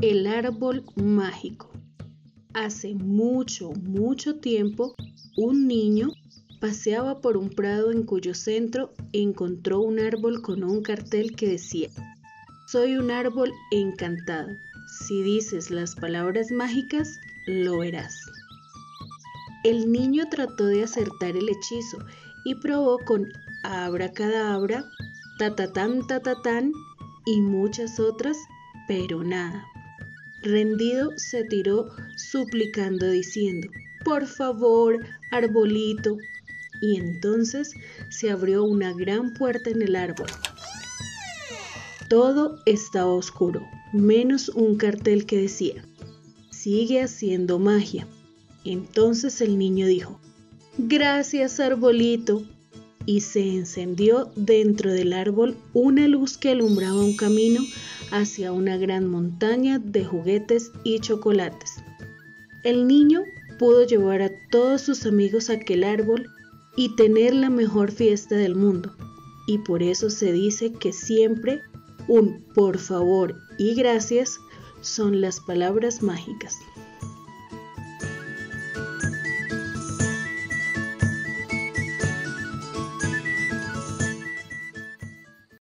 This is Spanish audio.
El árbol mágico. Hace mucho, mucho tiempo, un niño paseaba por un prado en cuyo centro encontró un árbol con un cartel que decía, Soy un árbol encantado. Si dices las palabras mágicas, lo verás. El niño trató de acertar el hechizo y probó con abracadabra, tatatán, tatatán y muchas otras, pero nada. Rendido se tiró suplicando diciendo, por favor, arbolito. Y entonces se abrió una gran puerta en el árbol. Todo estaba oscuro, menos un cartel que decía, sigue haciendo magia. Entonces el niño dijo, gracias arbolito. Y se encendió dentro del árbol una luz que alumbraba un camino hacia una gran montaña de juguetes y chocolates. El niño pudo llevar a todos sus amigos a aquel árbol y tener la mejor fiesta del mundo. Y por eso se dice que siempre un por favor y gracias son las palabras mágicas.